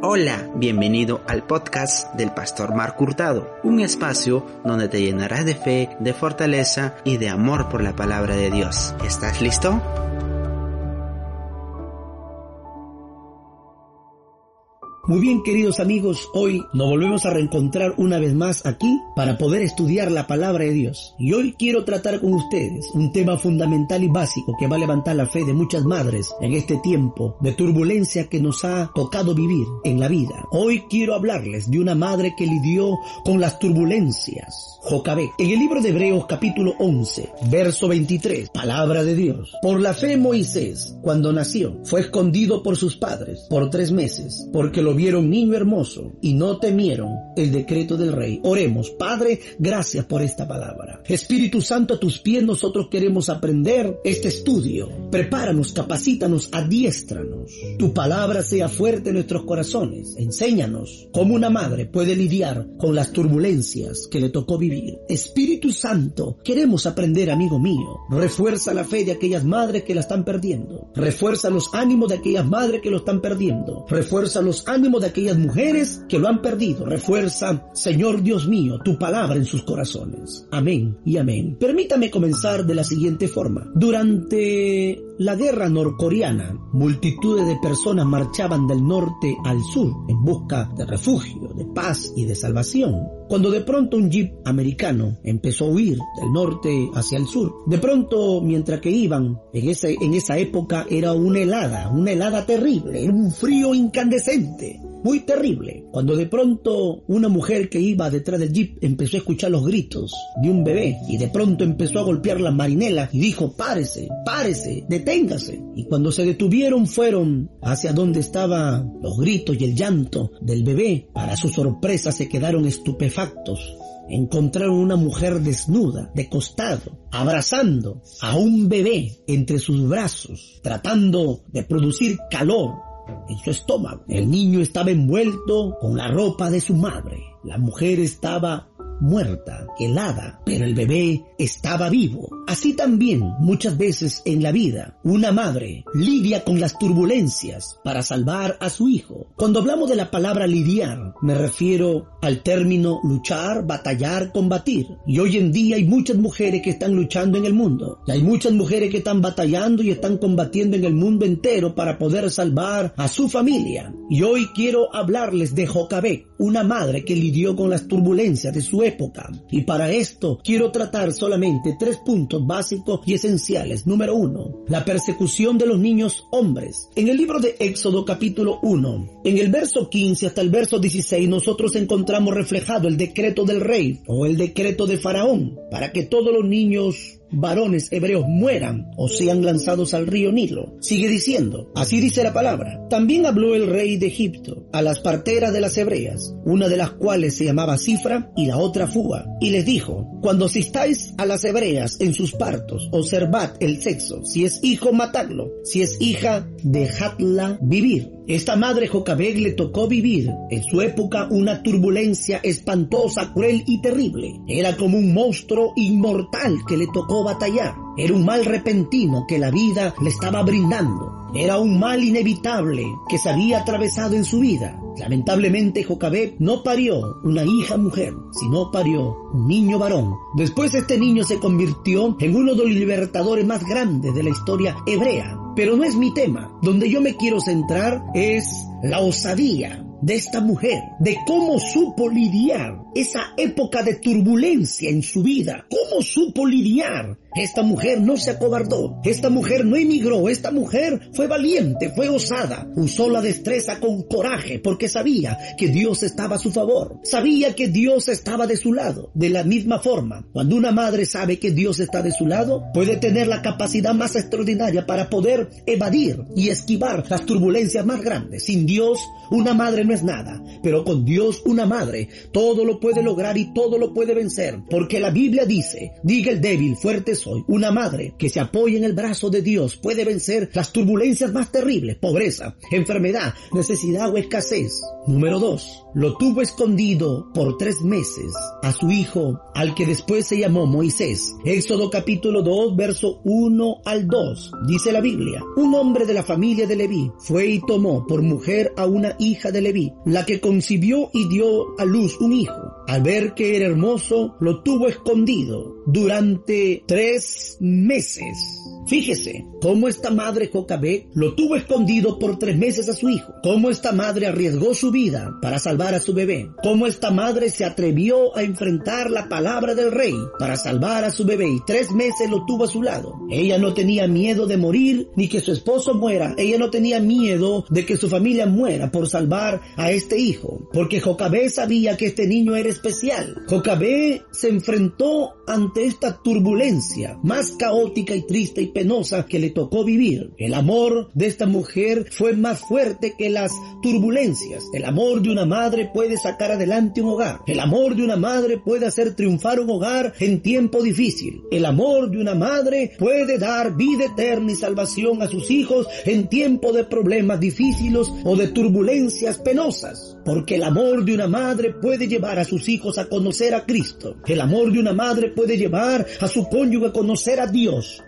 Hola, bienvenido al podcast del Pastor Marco Hurtado, un espacio donde te llenarás de fe, de fortaleza y de amor por la palabra de Dios. ¿Estás listo? Muy bien, queridos amigos, hoy nos volvemos a reencontrar una vez más aquí para poder estudiar la palabra de Dios. Y hoy quiero tratar con ustedes un tema fundamental y básico que va a levantar la fe de muchas madres en este tiempo de turbulencia que nos ha tocado vivir en la vida. Hoy quiero hablarles de una madre que lidió con las turbulencias. Jocabé. En el libro de Hebreos capítulo 11, verso 23, palabra de Dios. Por la fe Moisés, cuando nació, fue escondido por sus padres por tres meses, porque lo vieron niño hermoso y no temieron el decreto del rey. Oremos, Padre, gracias por esta palabra. Espíritu Santo, a tus pies nosotros queremos aprender este estudio. Prepáranos, capacítanos, adiéstranos. Tu palabra sea fuerte en nuestros corazones. Enséñanos cómo una madre puede lidiar con las turbulencias que le tocó vivir. Espíritu Santo, queremos aprender, amigo mío. Refuerza la fe de aquellas madres que la están perdiendo. Refuerza los ánimos de aquellas madres que lo están perdiendo. Refuerza los ánimos de aquellas mujeres que lo han perdido. Refuerza, Señor Dios mío, tu palabra en sus corazones. Amén y amén. Permítame comenzar de la siguiente forma. Durante la guerra norcoreana, multitudes de personas marchaban del norte al sur en busca de refugio, de paz y de salvación. Cuando de pronto un jeep americano empezó a huir del norte hacia el sur, de pronto mientras que iban, en, ese, en esa época era una helada, una helada terrible, un frío incandescente muy terrible, cuando de pronto una mujer que iba detrás del jeep empezó a escuchar los gritos de un bebé y de pronto empezó a golpear la marinela y dijo, párese, párese, deténgase. Y cuando se detuvieron fueron hacia donde estaban los gritos y el llanto del bebé. Para su sorpresa se quedaron estupefactos encontraron una mujer desnuda, de costado, abrazando a un bebé entre sus brazos, tratando de producir calor en su estómago. El niño estaba envuelto con la ropa de su madre. La mujer estaba muerta, helada, pero el bebé estaba vivo. Así también muchas veces en la vida, una madre lidia con las turbulencias para salvar a su hijo. Cuando hablamos de la palabra lidiar, me refiero al término luchar, batallar, combatir. Y hoy en día hay muchas mujeres que están luchando en el mundo. Y hay muchas mujeres que están batallando y están combatiendo en el mundo entero para poder salvar a su familia. Y hoy quiero hablarles de Jocabé, una madre que lidió con las turbulencias de su época. Y para esto quiero tratar solamente tres puntos básicos y esenciales. Número uno, la persecución de los niños hombres. En el libro de Éxodo capítulo 1, en el verso 15 hasta el verso 16, nosotros encontramos reflejado el decreto del rey o el decreto de Faraón para que todos los niños varones hebreos mueran o sean lanzados al río Nilo. Sigue diciendo, así dice la palabra. También habló el rey de Egipto a las parteras de las hebreas, una de las cuales se llamaba Cifra y la otra Fua, y les dijo, cuando asistáis a las hebreas en sus partos, observad el sexo, si es hijo matadlo, si es hija dejadla vivir. Esta madre Jocabeg le tocó vivir en su época una turbulencia espantosa, cruel y terrible. Era como un monstruo inmortal que le tocó batallar. Era un mal repentino que la vida le estaba brindando. Era un mal inevitable que se había atravesado en su vida. Lamentablemente Jocabeb no parió una hija mujer, sino parió un niño varón. Después este niño se convirtió en uno de los libertadores más grandes de la historia hebrea. Pero no es mi tema. Donde yo me quiero centrar es la osadía de esta mujer, de cómo supo lidiar esa época de turbulencia en su vida, cómo supo lidiar esta mujer no se acobardó, esta mujer no emigró, esta mujer fue valiente, fue osada, usó la destreza con coraje porque sabía que Dios estaba a su favor, sabía que Dios estaba de su lado. De la misma forma, cuando una madre sabe que Dios está de su lado, puede tener la capacidad más extraordinaria para poder evadir y esquivar las turbulencias más grandes. Sin Dios, una madre no es nada, pero con Dios, una madre, todo lo puede lograr y todo lo puede vencer, porque la Biblia dice, diga el débil, fuerte Una madre que se apoya en el brazo de Dios puede vencer las turbulencias más terribles, pobreza, enfermedad, necesidad o escasez. Número dos, lo tuvo escondido por tres meses a su hijo, al que después se llamó Moisés. Éxodo capítulo 2, verso 1 al 2. Dice la Biblia, un hombre de la familia de Leví fue y tomó por mujer a una hija de Leví, la que concibió y dio a luz un hijo. Al ver que era hermoso, lo tuvo escondido durante tres meses. Fíjese cómo esta madre Jocabé lo tuvo escondido por tres meses a su hijo, cómo esta madre arriesgó su vida para salvar a su bebé, cómo esta madre se atrevió a enfrentar la palabra del rey para salvar a su bebé. Y tres meses lo tuvo a su lado. Ella no tenía miedo de morir ni que su esposo muera, ella no tenía miedo de que su familia muera por salvar a este hijo, porque Jocabé sabía que este niño era especial. Jocabé se enfrentó ante esta turbulencia más caótica y triste y penosa que le tocó vivir. El amor de esta mujer fue más fuerte que las turbulencias. El amor de una madre puede sacar adelante un hogar. El amor de una madre puede hacer triunfar un hogar en tiempo difícil. El amor de una madre puede dar vida eterna y salvación a sus hijos en tiempo de problemas difíciles o de turbulencias penosas. Porque el amor de una madre puede llevar a sus hijos a conocer a Cristo. El amor de una madre puede llevar a su cónyuge a conocer a Dios.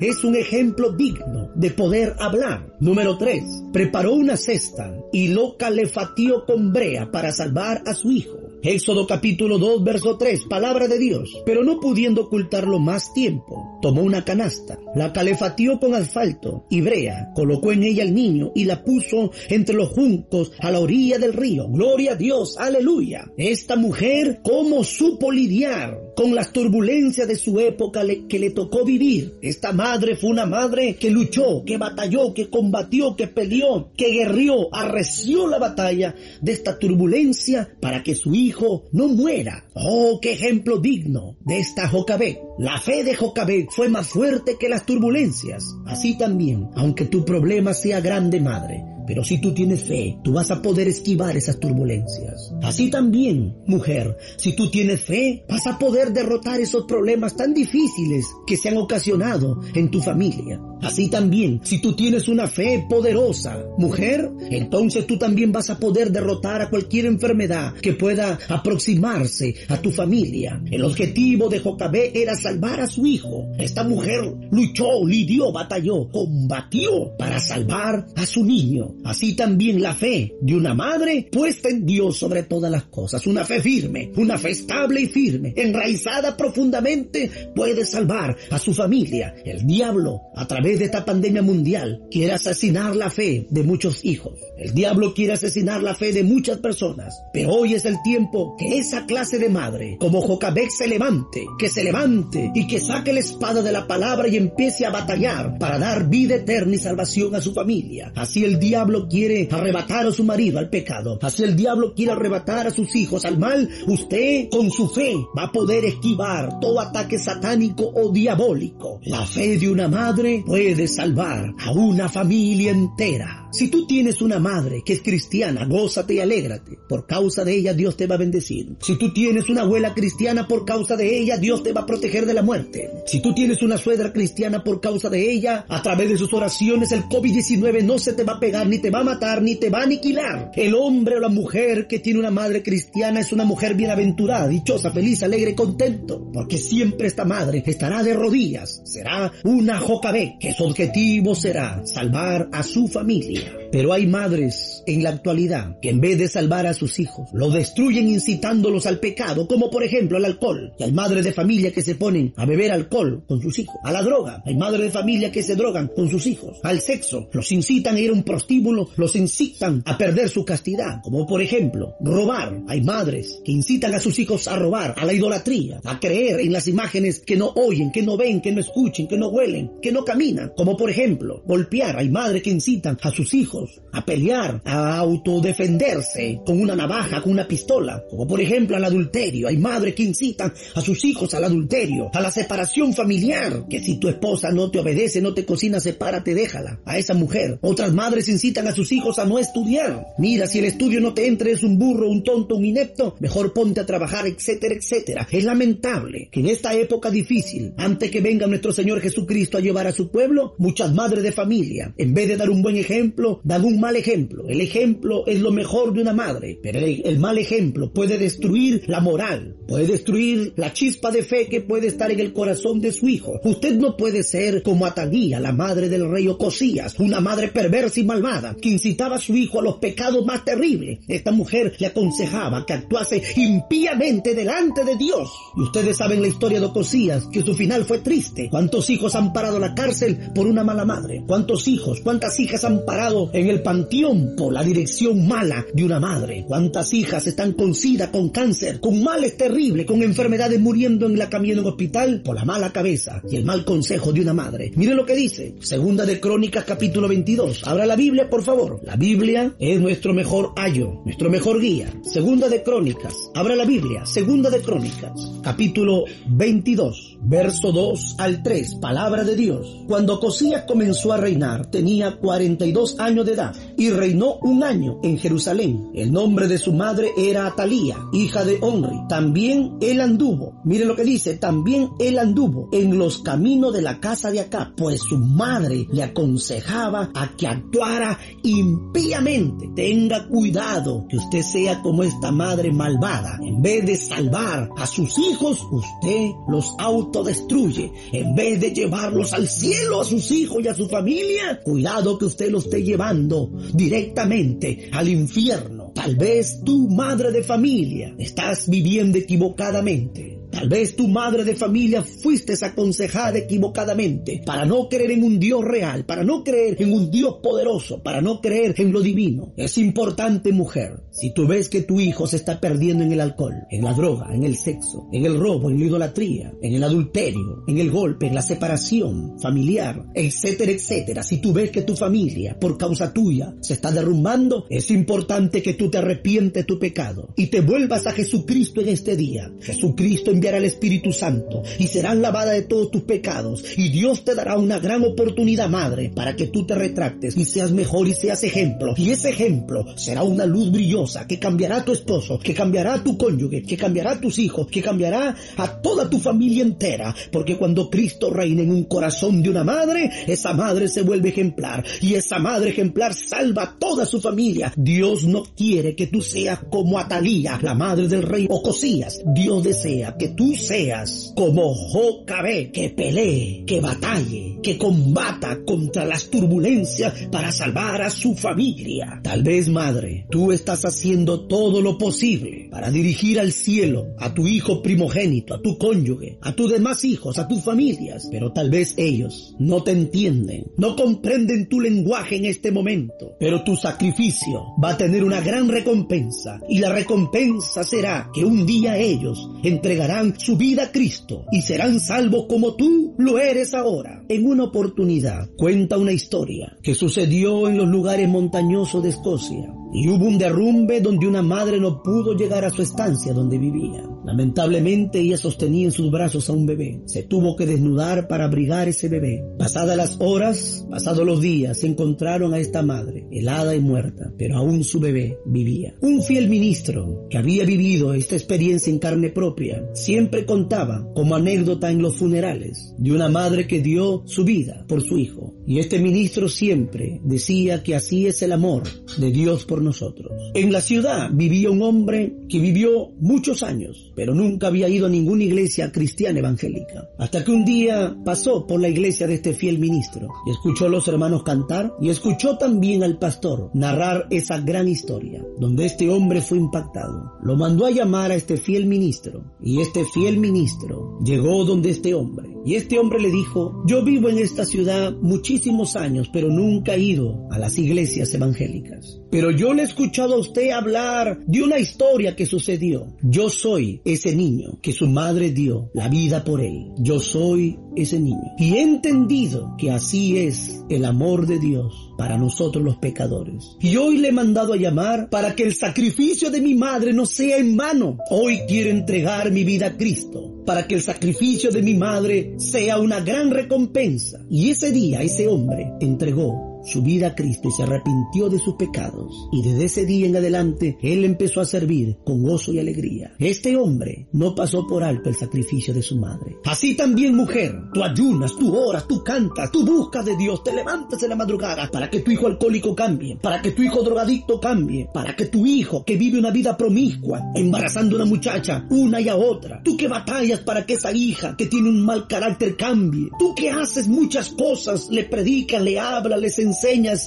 Es un ejemplo digno de poder hablar. Número 3. Preparó una cesta y lo calefateó con brea para salvar a su hijo. Éxodo capítulo 2, verso 3, palabra de Dios. Pero no pudiendo ocultarlo más tiempo, tomó una canasta, la calefateó con asfalto y brea, colocó en ella el niño y la puso entre los juncos a la orilla del río. Gloria a Dios, aleluya. Esta mujer, ¿cómo supo lidiar con las turbulencias de su época que le tocó vivir? Esta madre fue una madre que luchó, que batalló, que combatió, que peleó, que guerrió, arreció la batalla de esta turbulencia para que su hijo hijo no muera. Oh, qué ejemplo digno de esta Jocabet. La fe de Jocabet fue más fuerte que las turbulencias. Así también, aunque tu problema sea grande, madre, pero si tú tienes fe, tú vas a poder esquivar esas turbulencias. Así también, mujer, si tú tienes fe, vas a poder derrotar esos problemas tan difíciles que se han ocasionado en tu familia. Así también, si tú tienes una fe poderosa, mujer, entonces tú también vas a poder derrotar a cualquier enfermedad que pueda aproximarse a tu familia. El objetivo de Jocabé era salvar a su hijo. Esta mujer luchó, lidió, batalló, combatió para salvar a su niño. Así también la fe de una madre puesta en Dios sobre todas las cosas. Una fe firme, una fe estable y firme, enraizada profundamente, puede salvar a su familia. El diablo, a través de esta pandemia mundial, quiere asesinar la fe de muchos hijos. El diablo quiere asesinar la fe de muchas personas. Pero hoy es el tiempo que esa clase de madre, como Jocabek, se levante, que se levante y que saque la espada de la palabra y empiece a batallar para dar vida eterna y salvación a su familia. Así el diablo quiere arrebatar a su marido al pecado. Así el diablo quiere arrebatar a sus hijos al mal. Usted con su fe va a poder esquivar todo ataque satánico o diabólico. La fe de una madre puede salvar a una familia entera. Si tú tienes una madre que es cristiana, gózate y alégrate. Por causa de ella Dios te va a bendecir. Si tú tienes una abuela cristiana, por causa de ella Dios te va a proteger de la muerte. Si tú tienes una suegra cristiana, por causa de ella, a través de sus oraciones el COVID-19 no se te va a pegar, ni te va a matar, ni te va a aniquilar. El hombre o la mujer que tiene una madre cristiana es una mujer bienaventurada, dichosa, feliz, alegre, contento. Porque siempre esta madre estará de rodillas. Será una jocabé que su objetivo será salvar a su familia. Pero hay madres en la actualidad que en vez de salvar a sus hijos, lo destruyen incitándolos al pecado, como por ejemplo al alcohol. Y hay madres de familia que se ponen a beber alcohol con sus hijos. A la droga. Hay madres de familia que se drogan con sus hijos. Al sexo. Los incitan a ir a un prostíbulo, los incitan a perder su castidad. Como por ejemplo, robar. Hay madres que incitan a sus hijos a robar, a la idolatría, a creer en las imágenes que no oyen, que no ven, que no escuchen, que no huelen, que no caminan. Como por ejemplo, golpear. Hay madres que incitan a sus hijos a pelear, a autodefenderse con una navaja, con una pistola, como por ejemplo al adulterio. Hay madres que incitan a sus hijos al adulterio, a la separación familiar, que si tu esposa no te obedece, no te cocina, sepárate, déjala a esa mujer. Otras madres incitan a sus hijos a no estudiar. Mira, si el estudio no te entra, es un burro, un tonto, un inepto, mejor ponte a trabajar, etcétera, etcétera. Es lamentable que en esta época difícil, antes que venga nuestro Señor Jesucristo a llevar a su pueblo, muchas madres de familia, en vez de dar un buen ejemplo, dan un mal ejemplo. El ejemplo es lo mejor de una madre, pero el, mal ejemplo puede destruir la moral, puede destruir la chispa de fe que puede estar en el corazón de su hijo. Usted no puede ser como Atalía, la madre del rey Ocosías, una madre perversa y malvada que incitaba a su hijo a los pecados más terribles. Esta mujer le aconsejaba que actuase impíamente delante de Dios. Y ustedes saben la historia de Ocosías, que su final fue triste. ¿Cuántos hijos han parado la cárcel por una mala madre? ¿Cuántos hijos, cuántas hijas han parado en el panteón por la dirección mala de una madre? ¿Cuántas hijas están con sida, con cáncer, con males terribles, con enfermedades muriendo en la camilla en hospital por la mala cabeza y el mal consejo de una madre? Mire lo que dice, segunda de Crónicas capítulo 22. Abra la Biblia, por favor. La Biblia es nuestro mejor ayo, nuestro mejor guía. Segunda de Crónicas. Abra la Biblia, segunda de Crónicas, capítulo 22, verso 2 al 3. Palabra de Dios. Cuando Cosías comenzó a reinar, tenía 42 años de edad y reinó un año en Jerusalén. El nombre de su madre era Atalía, hija de Onri. También él anduvo, mire lo que dice, también él anduvo en los caminos de la casa de acá, pues su madre le aconsejaba a que actuara impíamente. Tenga cuidado que usted sea como esta madre malvada. En vez de salvar a sus hijos, usted los autodestruye. En vez de llevarlos al cielo a sus hijos y a su familia, cuidado que usted los esté llevando directamente al infierno. Tal vez tu madre de familia estás viviendo equivocadamente. Tal vez tu madre de familia fuiste aconsejada equivocadamente para no creer en un Dios real, para no creer en un Dios poderoso, para no creer en lo divino. Es importante, mujer, si tú ves que tu hijo se está perdiendo en el alcohol, en la droga, en el sexo, en el robo, en la idolatría, en el adulterio, en el golpe, en la separación familiar, etcétera, etcétera. Si tú ves que tu familia, por causa tuya, se está derrumbando, es importante que tú te arrepientes tu pecado y te vuelvas a Jesucristo en este día. Jesucristo enviará el Espíritu Santo y serás lavada de todos tus pecados y Dios te dará una gran oportunidad, madre, para que tú te retractes y seas mejor y seas ejemplo. Y ese ejemplo será una luz brillosa que cambiará a tu esposo, que cambiará a tu cónyuge, que cambiará a tus hijos, que cambiará a toda tu familia entera. Porque cuando Cristo reina en un corazón de una madre, esa madre se vuelve ejemplar y esa madre ejemplar salva a toda su familia. Dios no quiere que tú seas como Atalía, la madre del rey Ocosías. Dios desea que tú seas como Jocabe, que pelee, que batalle, que combata contra las turbulencias para salvar a su familia. Tal vez, madre, tú estás haciendo todo lo posible para dirigir al cielo a tu hijo primogénito, a tu cónyuge, a tus demás hijos, a tus familias, pero tal vez ellos no te entienden, no comprenden tu lenguaje en este momento, pero tu sacrificio va a tener una gran recompensa. Y la recompensa será que un día ellos entregarán su vida a Cristo y serán salvos como tú lo eres ahora. En una oportunidad cuenta una historia que sucedió en los lugares montañosos de Escocia y hubo un derrumbe donde una madre no pudo llegar a su estancia donde vivía. Lamentablemente ella sostenía en sus brazos a un bebé. Se tuvo que desnudar para abrigar ese bebé. Pasadas las horas, pasados los días, encontraron a esta madre, helada y muerta, pero aún su bebé vivía. Un fiel ministro que había vivido esta experiencia en carne propia, siempre contaba como anécdota en los funerales de una madre que dio su vida por su hijo. Y este ministro siempre decía que así es el amor de Dios por nosotros. En la ciudad vivía un hombre que vivió muchos años, pero nunca había ido a ninguna iglesia cristiana evangélica. Hasta que un día pasó por la iglesia de este fiel ministro y escuchó a los hermanos cantar y escuchó también al pastor narrar esa gran historia, donde este hombre fue impactado. Lo mandó a llamar a este fiel ministro y este fiel ministro llegó donde este hombre y este hombre le dijo, yo vivo en esta ciudad muchísimos años, pero nunca he ido a las iglesias evangélicas. Pero yo le he escuchado a usted hablar de una historia que sucedió. Yo soy ese niño que su madre dio la vida por él. Yo soy ese niño. Y he entendido que así es el amor de Dios para nosotros los pecadores. Y hoy le he mandado a llamar para que el sacrificio de mi madre no sea en vano. Hoy quiero entregar mi vida a Cristo para que el sacrificio de mi madre sea una gran recompensa. Y ese día ese hombre entregó su vida a Cristo y se arrepintió de sus pecados. Y desde ese día en adelante, él empezó a servir con gozo y alegría. Este hombre no pasó por alto el sacrificio de su madre. Así también, mujer, tú ayunas, tú oras, tú cantas, tú buscas de Dios, te levantas en la madrugada para que tu hijo alcohólico cambie, para que tu hijo drogadicto cambie, para que tu hijo que vive una vida promiscua, embarazando una muchacha, una y a otra, tú que batallas para que esa hija que tiene un mal carácter cambie, tú que haces muchas cosas, le predicas, le hablas, les enseñas,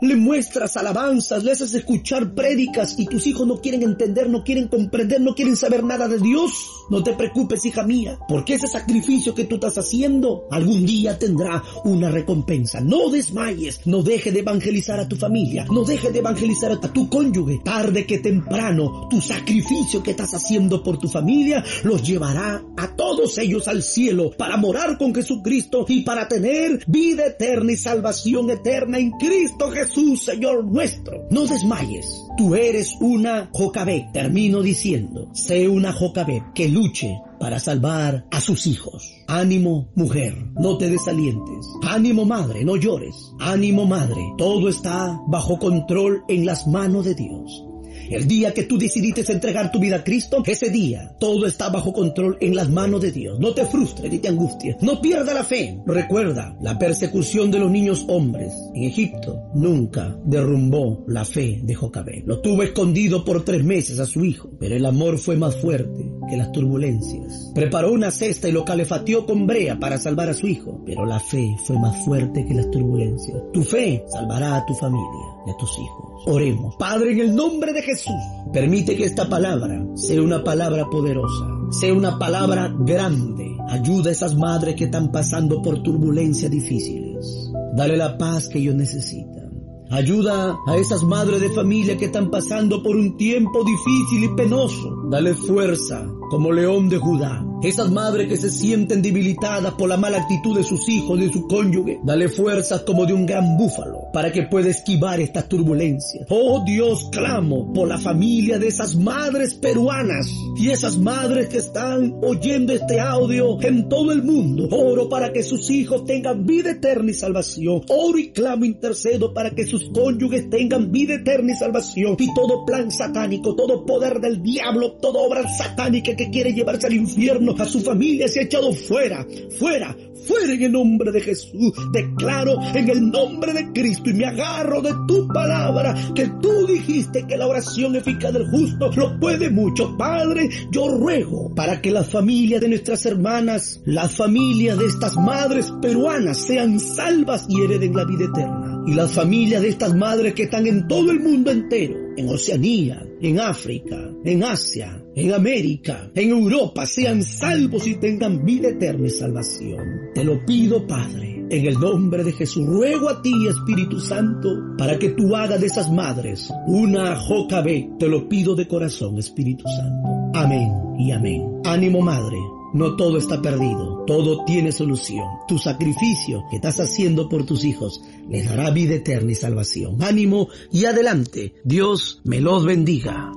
le muestras alabanzas, le haces escuchar prédicas y tus hijos no quieren entender, no quieren comprender, no quieren saber nada de Dios. No te preocupes, hija mía, porque ese sacrificio que tú estás haciendo algún día tendrá una recompensa. No desmayes, no deje de evangelizar a tu familia, no deje de evangelizar a tu cónyuge. Tarde que temprano, tu sacrificio que estás haciendo por tu familia los llevará a todos ellos al cielo para morar con Jesucristo y para tener vida eterna y salvación eterna en Cristo Jesús, Señor nuestro. No desmayes. Tú eres una Jocabé. Termino diciendo, sé una Jocabé que luche para salvar a sus hijos. Ánimo, mujer, no te desalientes. Ánimo, madre, no llores. Ánimo, madre, todo está bajo control en las manos de Dios. El día que tú decidiste entregar tu vida a Cristo, ese día todo está bajo control en las manos de Dios. No te frustres ni te angusties. No pierda la fe. Recuerda, la persecución de los niños hombres en Egipto nunca derrumbó la fe de Jocabé. Lo tuvo escondido por tres meses a su hijo, pero el amor fue más fuerte que las turbulencias. Preparó una cesta y lo calefateó con brea para salvar a su hijo, pero la fe fue más fuerte que las turbulencias. Tu fe salvará a tu familia y a tus hijos. Oremos. Padre, en el nombre de Jesús, permite que esta palabra sea una palabra poderosa, sea una palabra grande. Ayuda a esas madres que están pasando por turbulencias difíciles. Dale la paz que ellos necesitan. Ayuda a esas madres de familia que están pasando por un tiempo difícil y penoso. Dale fuerza como león de Judá. Esas madres que se sienten debilitadas por la mala actitud de sus hijos, de su cónyuge, dale fuerzas como de un gran búfalo para que pueda esquivar estas turbulencias. Oh Dios, clamo por la familia de esas madres peruanas y esas madres que están oyendo este audio en todo el mundo. Oro para que sus hijos tengan vida eterna y salvación. Oro y clamo, intercedo para que sus cónyuges tengan vida eterna y salvación. Y todo plan satánico, todo poder del diablo, toda obra satánica que quiere llevarse al infierno a su familia se ha echado fuera, fuera, fuera en el nombre de Jesús. Declaro en el nombre de Cristo y me agarro de tu palabra que tú dijiste que la oración eficaz del justo lo puede mucho. Padre, yo ruego para que las familias de nuestras hermanas, las familias de estas madres peruanas sean salvas y hereden la vida eterna. Y las familias de estas madres que están en todo el mundo entero, en Oceanía, en África, en Asia, en América, en Europa, sean salvos y tengan vida eterna y salvación. Te lo pido, Padre, en el nombre de Jesús. Ruego a ti, Espíritu Santo, para que tú hagas de esas madres una Jocabé. Te lo pido de corazón, Espíritu Santo. Amén y amén. Ánimo, Madre. No todo está perdido, todo tiene solución. Tu sacrificio que estás haciendo por tus hijos les dará vida eterna y salvación. Ánimo y adelante. Dios me los bendiga.